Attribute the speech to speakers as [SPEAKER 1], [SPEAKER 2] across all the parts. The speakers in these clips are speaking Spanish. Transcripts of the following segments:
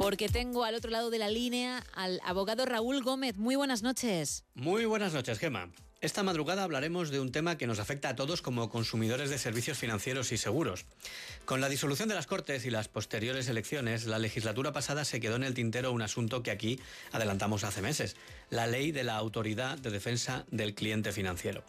[SPEAKER 1] porque tengo al otro lado de la línea al abogado Raúl Gómez. Muy buenas noches.
[SPEAKER 2] Muy buenas noches, Gema. Esta madrugada hablaremos de un tema que nos afecta a todos como consumidores de servicios financieros y seguros. Con la disolución de las Cortes y las posteriores elecciones, la legislatura pasada se quedó en el tintero un asunto que aquí adelantamos hace meses, la ley de la Autoridad de Defensa del Cliente Financiero.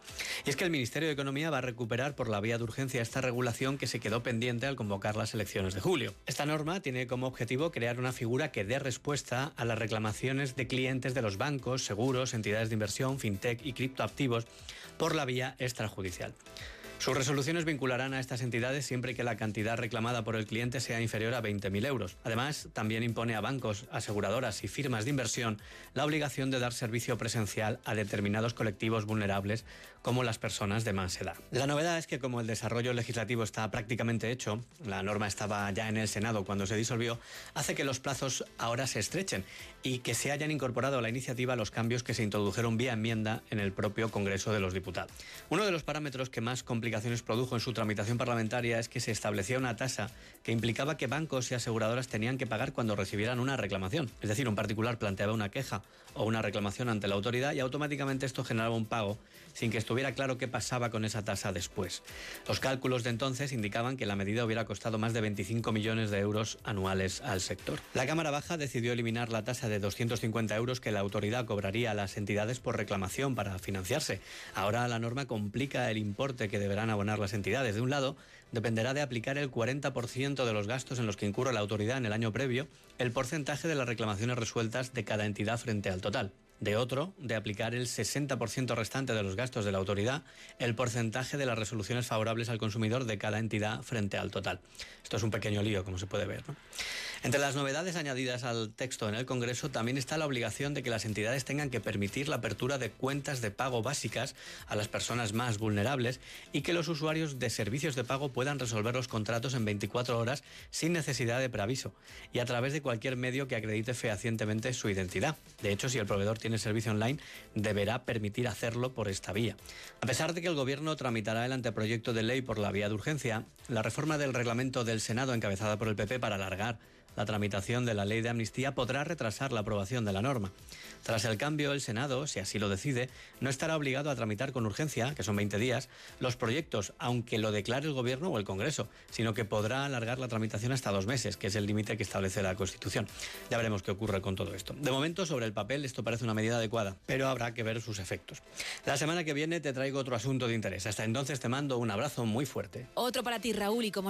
[SPEAKER 2] Y es que el Ministerio de Economía va a recuperar por la vía de urgencia esta regulación que se quedó pendiente al convocar las elecciones de julio. Esta norma tiene como objetivo crear una figura que dé respuesta a las reclamaciones de clientes de los bancos, seguros, entidades de inversión, fintech y criptoactivos por la vía extrajudicial. Sus resoluciones vincularán a estas entidades siempre que la cantidad reclamada por el cliente sea inferior a 20.000 euros. Además, también impone a bancos, aseguradoras y firmas de inversión la obligación de dar servicio presencial a determinados colectivos vulnerables como las personas de más edad. La novedad es que como el desarrollo legislativo está prácticamente hecho, la norma estaba ya en el Senado cuando se disolvió, hace que los plazos ahora se estrechen y que se hayan incorporado a la iniciativa los cambios que se introdujeron vía enmienda en el propio Congreso de los Diputados. Uno de los parámetros que más complica produjo en su tramitación parlamentaria es que se establecía una tasa que implicaba que bancos y aseguradoras tenían que pagar cuando recibieran una reclamación. Es decir, un particular planteaba una queja o una reclamación ante la autoridad y automáticamente esto generaba un pago sin que estuviera claro qué pasaba con esa tasa después. Los cálculos de entonces indicaban que la medida hubiera costado más de 25 millones de euros anuales al sector. La Cámara Baja decidió eliminar la tasa de 250 euros que la autoridad cobraría a las entidades por reclamación para financiarse. Ahora la norma complica el importe que deberá abonar las entidades. De un lado, dependerá de aplicar el 40% de los gastos en los que incurre la autoridad en el año previo, el porcentaje de las reclamaciones resueltas de cada entidad frente al total de otro, de aplicar el 60% restante de los gastos de la autoridad, el porcentaje de las resoluciones favorables al consumidor de cada entidad frente al total. Esto es un pequeño lío, como se puede ver. Entre las novedades añadidas al texto en el Congreso también está la obligación de que las entidades tengan que permitir la apertura de cuentas de pago básicas a las personas más vulnerables y que los usuarios de servicios de pago puedan resolver los contratos en 24 horas sin necesidad de preaviso y a través de cualquier medio que acredite fehacientemente su identidad. De hecho, si el proveedor tiene servicio online, deberá permitir hacerlo por esta vía. A pesar de que el Gobierno tramitará el anteproyecto de ley por la vía de urgencia, la reforma del reglamento del Senado encabezada por el PP para alargar la tramitación de la ley de amnistía podrá retrasar la aprobación de la norma. Tras el cambio, el Senado, si así lo decide, no estará obligado a tramitar con urgencia, que son 20 días, los proyectos, aunque lo declare el Gobierno o el Congreso, sino que podrá alargar la tramitación hasta dos meses, que es el límite que establece la Constitución. Ya veremos qué ocurre con todo esto. De momento, sobre el papel, esto parece una medida adecuada, pero habrá que ver sus efectos. La semana que viene te traigo otro asunto de interés. Hasta entonces te mando un abrazo muy fuerte.
[SPEAKER 1] Otro para ti, Raúl, y como siempre,